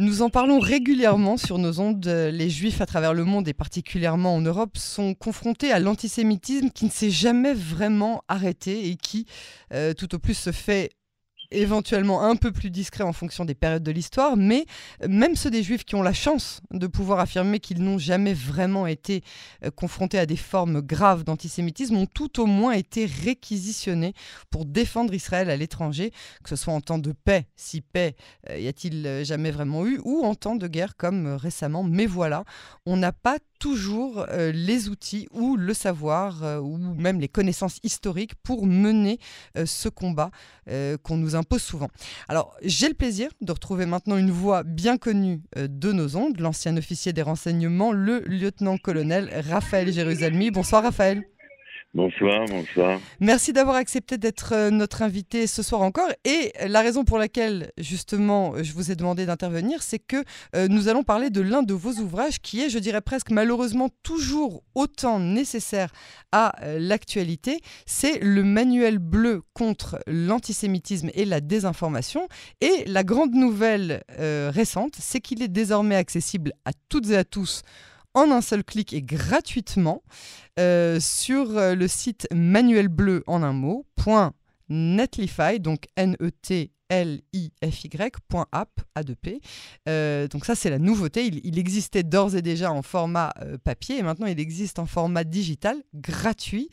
Nous en parlons régulièrement sur nos ondes. Les juifs à travers le monde et particulièrement en Europe sont confrontés à l'antisémitisme qui ne s'est jamais vraiment arrêté et qui, euh, tout au plus, se fait éventuellement un peu plus discret en fonction des périodes de l'histoire, mais même ceux des juifs qui ont la chance de pouvoir affirmer qu'ils n'ont jamais vraiment été euh, confrontés à des formes graves d'antisémitisme ont tout au moins été réquisitionnés pour défendre Israël à l'étranger, que ce soit en temps de paix, si paix euh, y a-t-il euh, jamais vraiment eu, ou en temps de guerre comme récemment. Mais voilà, on n'a pas toujours les outils ou le savoir ou même les connaissances historiques pour mener ce combat qu'on nous impose souvent. Alors, j'ai le plaisir de retrouver maintenant une voix bien connue euh, de nos ondes, l'ancien officier des renseignements, le lieutenant-colonel Raphaël Jérusalemi. Bonsoir Raphaël. Bonsoir, bonsoir. Merci d'avoir accepté d'être euh, notre invité ce soir encore. Et la raison pour laquelle, justement, je vous ai demandé d'intervenir, c'est que euh, nous allons parler de l'un de vos ouvrages qui est, je dirais presque malheureusement, toujours autant nécessaire à euh, l'actualité. C'est le manuel bleu contre l'antisémitisme et la désinformation. Et la grande nouvelle récente, c'est qu'il est désormais accessible à toutes et à tous en un seul clic et gratuitement euh, sur euh, le site manuelbleu en un mot, .netlify, donc N-E-T L-I-F-Y.app, A2P. Euh, donc ça, c'est la nouveauté. Il, existait d'ores et déjà en format papier et maintenant il existe en format digital, gratuit.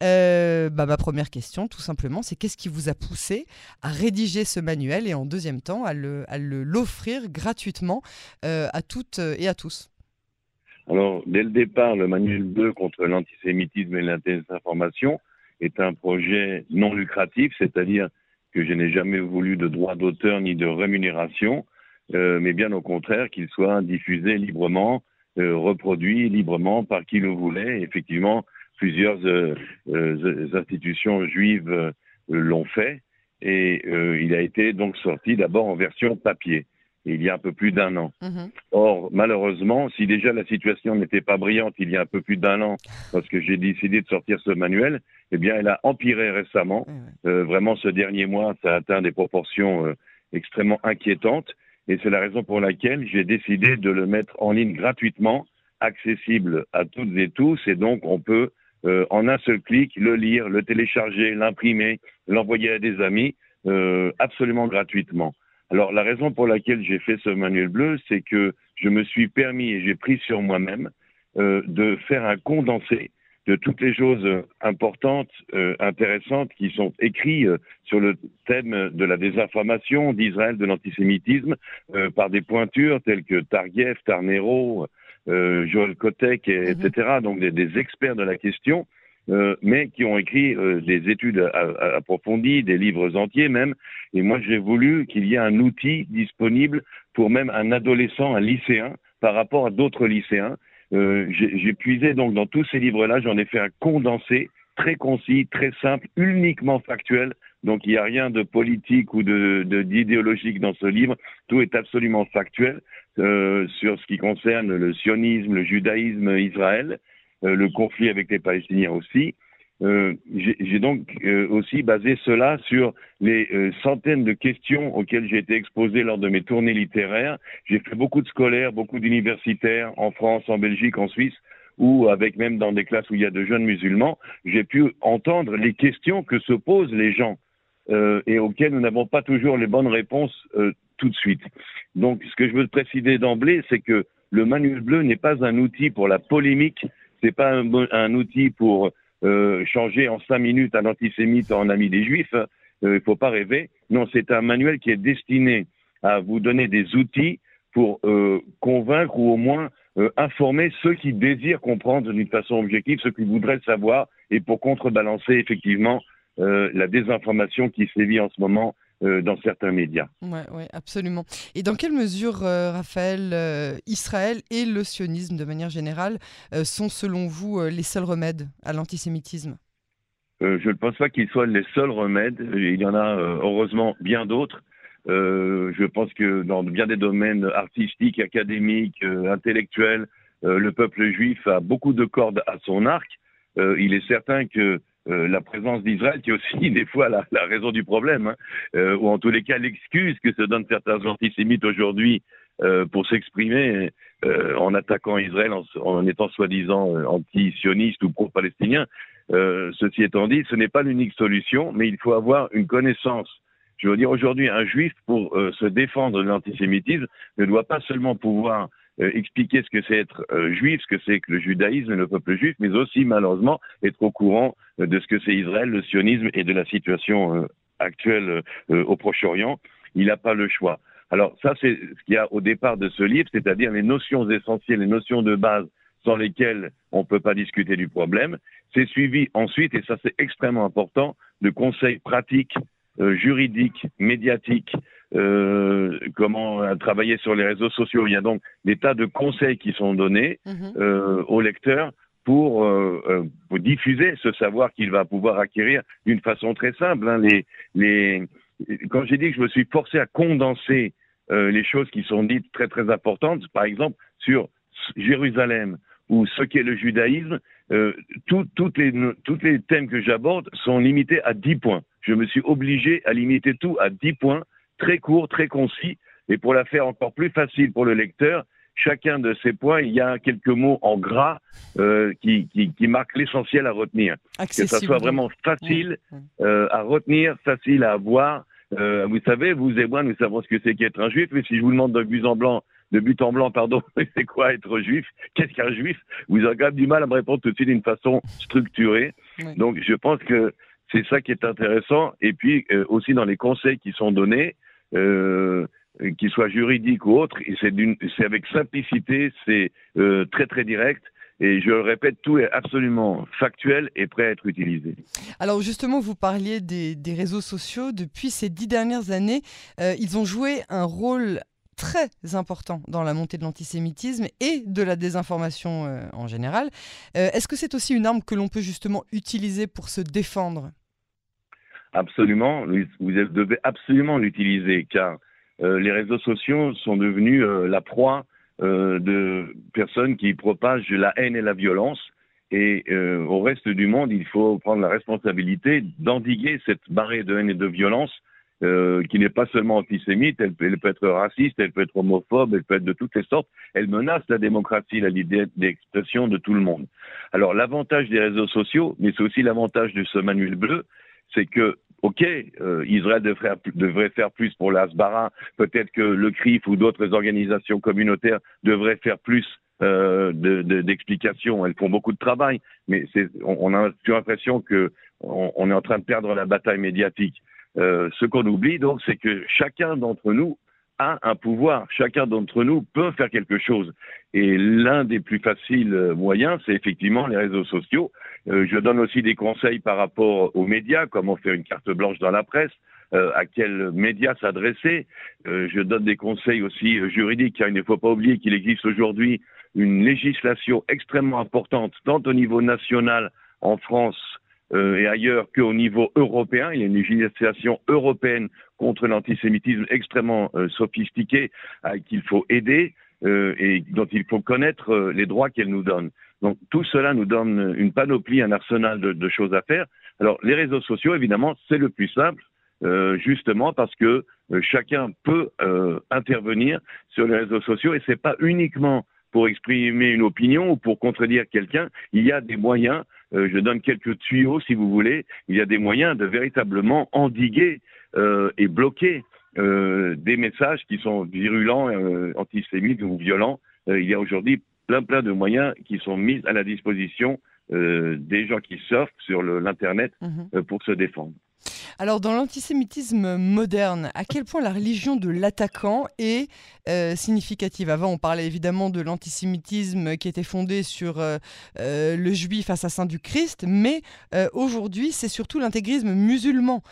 bah, ma première question, tout simplement, c'est qu'est-ce qui vous a poussé à rédiger ce manuel et en deuxième temps à l'offrir le, gratuitement à toutes et à tous? Alors, dès le départ, le manuel bleu contre l'antisémitisme et la désinformation est un projet non lucratif, c'est-à-dire que je n'ai jamais voulu de droit d'auteur ni de rémunération, euh, mais bien au contraire qu'il soit diffusé librement, euh, reproduit librement par qui le voulait. Effectivement, plusieurs euh, institutions juives l'ont fait et il a été donc sorti d'abord en version papier il y a un peu plus d'un an. Mhm. Or, malheureusement, si déjà la situation n'était pas brillante il y a un peu plus d'un an, parce que j'ai décidé de sortir ce manuel, eh bien, elle a empiré récemment. Euh, vraiment, ce dernier mois, ça a atteint des proportions euh, extrêmement inquiétantes. Et c'est la raison pour laquelle j'ai décidé de le mettre en ligne gratuitement, accessible à toutes et tous. Et donc, on peut, euh, en un seul clic, le lire, le télécharger, l'imprimer, l'envoyer à des amis, absolument gratuitement. Alors la raison pour laquelle j'ai fait ce manuel bleu, c'est que je me suis permis et j'ai pris sur moi-même euh, de faire un condensé de toutes les choses importantes, euh, intéressantes qui sont écrites euh, sur le thème de la désinformation d'Israël, de l'antisémitisme, par des pointures telles que Targiev, Tarnero, Joël Kotek, etc., mhm. donc des, experts de la question, euh, mais qui ont écrit euh, des études approfondies, des livres entiers même. Et moi, j'ai voulu qu'il y ait un outil disponible pour même un adolescent, un lycéen, par rapport à d'autres lycéens. Euh, j'ai puisé donc dans tous ces livres-là, j'en ai fait un condensé très concis, très simple, uniquement factuel. Donc il n'y a rien de politique ou de d'idéologique dans ce livre. Tout est absolument factuel euh, sur ce qui concerne le sionisme, le judaïsme, Israël. Euh, le conflit avec les Palestiniens aussi. Euh, j'ai donc euh, aussi basé cela sur les centaines de questions auxquelles j'ai été exposé lors de mes tournées littéraires. J'ai fait beaucoup de scolaires, beaucoup d'universitaires en France, en Belgique, en Suisse, ou avec même dans des classes où il y a de jeunes musulmans, j'ai pu entendre les questions que se posent les gens et auxquelles nous n'avons pas toujours les bonnes réponses tout de suite. Donc, ce que je veux préciser d'emblée, c'est que le manuel bleu n'est pas un outil pour la polémique c'est pas un, outil pour euh, changer en cinq minutes un antisémite en ami des juifs. Euh, il ne faut pas rêver. Non, c'est un manuel qui est destiné à vous donner des outils pour euh, convaincre ou au moins informer ceux qui désirent comprendre d'une façon objective, ceux qui voudraient savoir, et pour contrebalancer effectivement la désinformation qui sévit en ce moment euh, dans certains médias. Oui, ouais, absolument. Et dans quelle mesure, euh, Raphaël, euh, Israël et le sionisme de manière générale sont selon vous les seuls remèdes à l'antisémitisme? Je ne pense pas qu'ils soient les seuls remèdes. Il y en a heureusement bien d'autres. je pense que dans bien des domaines artistiques, académiques, intellectuels, le peuple juif a beaucoup de cordes à son arc. il est certain que la présence d'Israël qui est aussi des fois la, raison du problème, hein, ou en tous les cas l'excuse que se donnent certains antisémites aujourd'hui pour s'exprimer en attaquant Israël en, en étant soi-disant anti-sioniste ou pro-palestinien. ceci étant dit, ce n'est pas l'unique solution, mais il faut avoir une connaissance je veux dire, aujourd'hui, un juif, pour euh, se défendre de l'antisémitisme, ne doit pas seulement pouvoir euh, expliquer ce que c'est être euh, juif, ce que c'est que le judaïsme et le peuple juif, mais aussi, malheureusement, être au courant de ce que c'est Israël, le sionisme et de la situation actuelle au Proche-Orient. Il n'a pas le choix. Alors ça, c'est ce qu'il y a au départ de ce livre, c'est-à-dire les notions essentielles, les notions de base sans lesquelles on ne peut pas discuter du problème. C'est suivi ensuite, et ça c'est extrêmement important, de conseils pratiques euh, juridique, médiatique, euh, comment euh, travailler sur les réseaux sociaux. Il y a donc des tas de conseils qui sont donnés mhm. euh, au lecteur pour, euh, pour, diffuser ce savoir qu'il va pouvoir acquérir d'une façon très simple. Hein. Les, les, quand j'ai dit que je me suis forcé à condenser les choses qui sont dites très très importantes, par exemple sur Jérusalem ou ce qu'est le judaïsme, euh, toutes les, toutes les thèmes que j'aborde sont limités à 10 points je me suis obligé à limiter tout à 10 points, très courts, très concis, et pour la faire encore plus facile pour le lecteur, chacun de ces points, il y a quelques mots en gras euh, qui, qui, marquent l'essentiel à retenir. Que ça soit vraiment facile euh, à retenir, facile à avoir. Euh, vous savez, vous et moi, nous savons ce que c'est qu'être un juif, mais si je vous demande de but en blanc, de but en blanc, pardon, c'est quoi être juif? Qu'est-ce qu'un juif? Vous aurez quand même du mal à me répondre tout de suite d'une façon structurée. Donc, je pense que c'est ça qui est intéressant. Et puis euh, aussi dans les conseils qui sont donnés, euh, qu'ils soient juridiques ou autres, c'est avec simplicité, c'est euh, très très direct. Et je le répète, tout est absolument factuel et prêt à être utilisé. Alors justement, vous parliez des, réseaux sociaux. Depuis ces dix dernières années, euh, ils ont joué un rôle très important dans la montée de l'antisémitisme et de la désinformation en général. Est-ce que c'est aussi une arme que l'on peut justement utiliser pour se défendre? Absolument, vous devez absolument l'utiliser car euh, les réseaux sociaux sont devenus euh, la proie euh, de personnes qui propagent la haine et la violence. Et au reste du monde, il faut prendre la responsabilité d'endiguer cette marée de haine et de violence qui n'est pas seulement antisémite, elle, elle, peut être raciste, elle peut être homophobe, elle peut être de toutes les sortes. Elle menace la démocratie, la liberté d'expression de tout le monde. Alors l'avantage des réseaux sociaux, mais c'est aussi l'avantage de ce manuel bleu, c'est que OK, euh, Israël devrait, devrait, faire plus pour l'Asbara, peut-être que le CRIF ou d'autres organisations communautaires devraient faire plus euh, d'explications. Elles font beaucoup de travail, mais on, on, a l'impression que on, est en train de perdre la bataille médiatique. Euh, ce qu'on oublie donc, c'est que chacun d'entre nous a un pouvoir. Chacun d'entre nous peut faire quelque chose. Et l'un des plus faciles euh, moyens, c'est effectivement les réseaux sociaux. Euh, je donne aussi des conseils par rapport aux médias, comment faire une carte blanche dans la presse, euh, à quels médias s'adresser. je donne des conseils aussi juridiques, car il ne faut pas oublier qu'il existe aujourd'hui une législation extrêmement importante, tant au niveau national en France euh, et ailleurs qu'au niveau européen. Il y a une législation européenne contre l'antisémitisme extrêmement euh, sophistiquée qu'il faut aider euh, et dont il faut connaître les droits qu'elle nous donne. Donc tout cela nous donne une panoplie, un arsenal de, de choses à faire. Alors les réseaux sociaux, évidemment, c'est le plus simple. justement parce que chacun peut intervenir sur les réseaux sociaux et c'est pas uniquement pour exprimer une opinion ou pour contredire quelqu'un, il y a des moyens, euh, je donne quelques tuyaux si vous voulez, il y a des moyens de véritablement endiguer euh, et bloquer euh, des messages qui sont virulents, antisémites ou violents. il y a aujourd'hui plein plein de moyens qui sont mis à la disposition des gens qui surfent sur l'Internet mhm. pour se défendre. Alors, dans l'antisémitisme moderne, à quel point la religion de l'attaquant est euh, significative? Avant, on parlait évidemment de l'antisémitisme qui était fondé sur euh, euh, le juif assassin du Christ, mais aujourd'hui, c'est surtout l'intégrisme musulman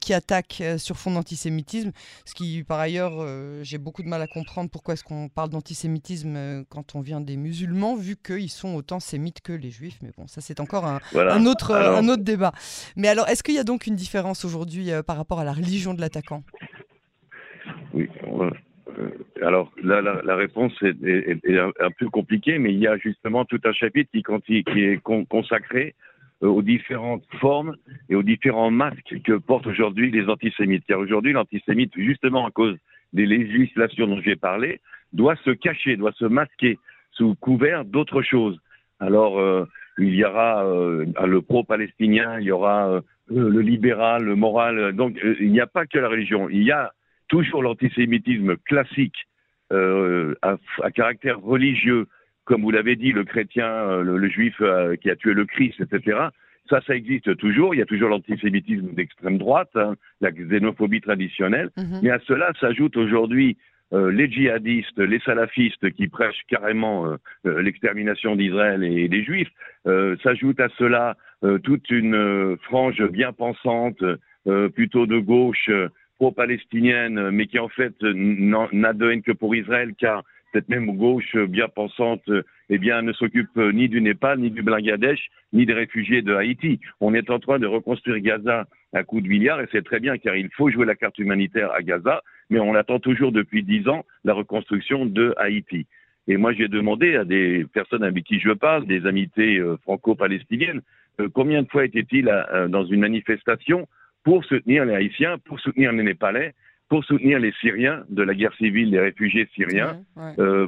qui attaque sur fond d'antisémitisme, ce qui, par ailleurs, j'ai beaucoup de mal à comprendre pourquoi est-ce qu'on parle d'antisémitisme quand on vient des musulmans, vu qu'ils sont autant sémites que les juifs. Mais bon, ça, c'est encore un, autre, un autre débat. Mais alors, est-ce qu'il y a donc une différence aujourd'hui euh, par rapport à la religion de l'attaquant Oui. Euh, alors là, la, réponse est, un peu compliquée, mais il y a justement tout un chapitre qui, est consacré aux différentes formes et aux différents masques que portent aujourd'hui les antisémites. Car aujourd'hui, l'antisémite, justement à cause des législations dont j'ai parlé, doit se cacher, doit se masquer sous couvert d'autres choses. Alors, euh, il y aura euh, le pro-palestinien, il y aura euh, le libéral, le moral. Donc, il n'y a pas que la religion. Il y a toujours l'antisémitisme classique à, à, caractère religieux, comme vous l'avez dit, le chrétien, le, juif qui a tué le Christ, etc. Ça, ça existe toujours. Il y a toujours l'antisémitisme d'extrême droite, hein, la xénophobie traditionnelle. Mhm. Mais à cela s'ajoute aujourd'hui euh, les djihadistes, les salafistes qui prêchent carrément euh, euh, l'extermination d'Israël et des Juifs, s'ajoute à cela toute une frange bien pensante, plutôt de gauche, pro-palestinienne, mais qui en fait n'a de haine que pour Israël, car cette même gauche bien pensante eh bien, ne s'occupe ni du Népal, ni du Bangladesh, ni des réfugiés de Haïti. On est en train de reconstruire Gaza à coups de milliards, et c'est très bien, car il faut jouer la carte humanitaire à Gaza, mais on attend toujours depuis dix ans la reconstruction de Haïti. Et moi, j'ai demandé à des personnes avec qui je parle, des amités euh, franco-palestiniennes, euh, combien de fois était-il euh, dans une manifestation pour soutenir les Haïtiens, pour soutenir les Népalais, pour soutenir les Syriens de la guerre civile, les réfugiés syriens,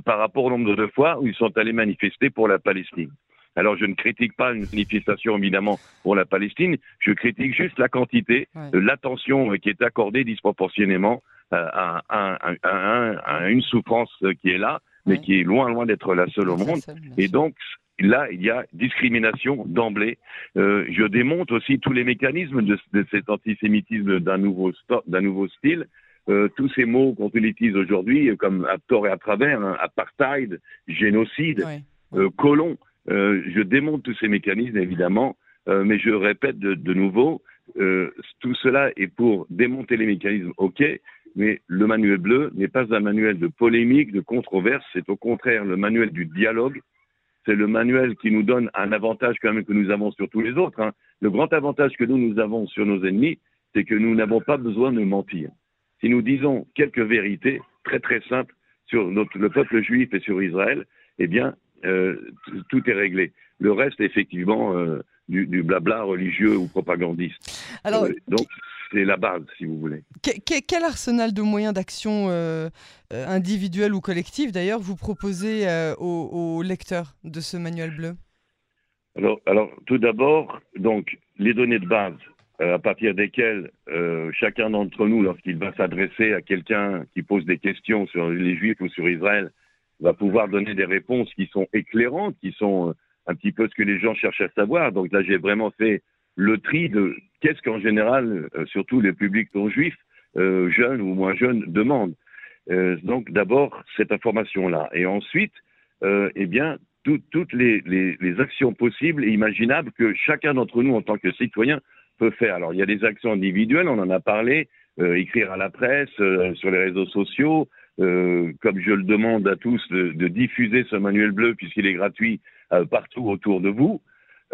par rapport au nombre de fois où ils sont allés manifester pour la Palestine. Alors je ne critique pas une manifestation évidemment pour la Palestine, je critique juste la quantité, l'attention qui est accordée disproportionnément euh, à, une souffrance qui est là, mais qui est loin, loin d'être la seule au monde. Et donc, là, il y a discrimination d'emblée. Euh, je démonte aussi tous les mécanismes de, cet antisémitisme d'un nouveau, nouveau style. Euh, tous ces mots qu'on utilise aujourd'hui, comme à tort et à travers, hein, apartheid, génocide, colon, je démonte tous ces mécanismes, évidemment, mais je répète de, de nouveau, tout cela est pour démonter les mécanismes, ok, mais le manuel bleu n'est pas un manuel de polémique, de controverse, c'est au contraire le manuel du dialogue. C'est le manuel qui nous donne un avantage quand même que nous avons sur tous les autres. Hein. Le grand avantage que nous, nous avons sur nos ennemis, c'est que nous n'avons pas besoin de mentir. Si nous disons quelques vérités très très simples sur notre, le peuple juif et sur Israël, eh bien, euh, tout est réglé. Le reste, effectivement, euh, du, du, blabla religieux ou propagandiste. Alors, euh, donc, c'est la base, si vous voulez. quel arsenal de moyens d'action euh, euh, individuels ou collectifs, d'ailleurs, vous proposez euh, aux, lecteurs de ce manuel bleu? Alors, alors, tout d'abord, donc, les données de base, à partir desquelles chacun d'entre nous, lorsqu'il va s'adresser à quelqu'un qui pose des questions sur les Juifs ou sur Israël, va pouvoir donner des réponses qui sont éclairantes, qui sont un petit peu ce que les gens cherchent à savoir. Donc là, j'ai vraiment fait le tri de qu'est-ce qu'en général, euh, surtout les publics non juifs, euh, jeunes ou moins jeunes, demandent. Euh, donc d'abord cette information-là, et ensuite, eh bien, toutes les, les, actions possibles et imaginables que chacun d'entre nous, en tant que citoyen, peut faire. Alors il y a des actions individuelles, on en a parlé, écrire à la presse, sur les réseaux sociaux, comme je le demande à tous, de, de diffuser ce manuel bleu puisqu'il est gratuit partout autour de vous.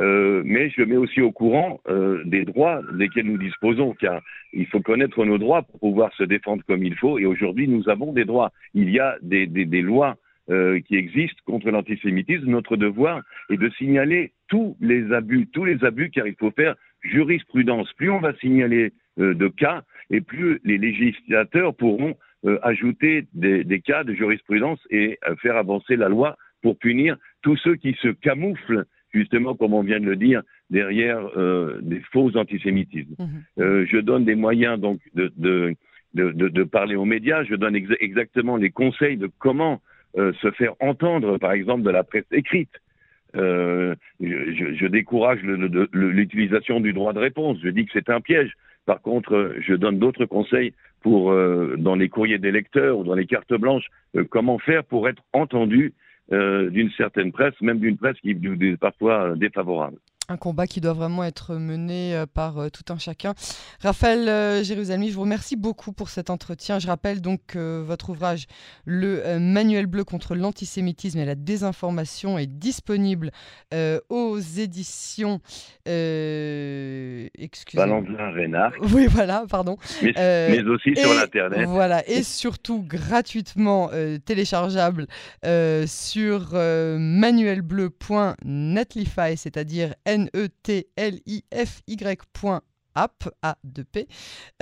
Euh, mais je mets aussi au courant euh, des droits desquels nous disposons, car il faut connaître nos droits pour pouvoir se défendre comme il faut. Et aujourd'hui, nous avons des droits. Il y a des, lois euh, qui existent contre l'antisémitisme. Notre devoir est de signaler tous les abus, tous les abus, car il faut faire jurisprudence. Plus on va signaler de cas, et plus les législateurs pourront ajouter des, des, cas de jurisprudence et faire avancer la loi pour punir tous ceux qui se camouflent justement, comme on vient de le dire, derrière euh, des faux antisémitismes. Mhm. Euh, je donne des moyens donc de, de, de, de, parler aux médias, je donne exactement les conseils de comment euh, se faire entendre, par exemple, de la presse écrite. Euh, je, je, décourage l'utilisation du droit de réponse. Je dis que c'est un piège. Par contre, je donne d'autres conseils pour, euh, dans les courriers des lecteurs ou dans les cartes blanches, comment faire pour être entendu euh, d'une certaine presse, même d'une presse qui est parfois défavorable un combat qui doit vraiment être mené euh, par euh, tout un chacun. Raphaël euh, Jérusalemi, je vous remercie beaucoup pour cet entretien. Je rappelle donc que votre ouvrage, Le Manuel bleu contre l'antisémitisme et la désinformation, est disponible aux éditions. excusez Valentin Reynard. Oui, voilà, pardon. Mais, aussi sur l'Internet. Voilà, et surtout gratuitement téléchargeable sur manuelbleu.netlify, c'est-à-dire N N-E-T-L-I-F-Y.app, A-2-P.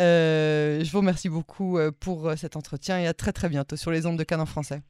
Euh, je vous remercie beaucoup pour cet entretien et à très très bientôt sur les ondes de Cannes en français.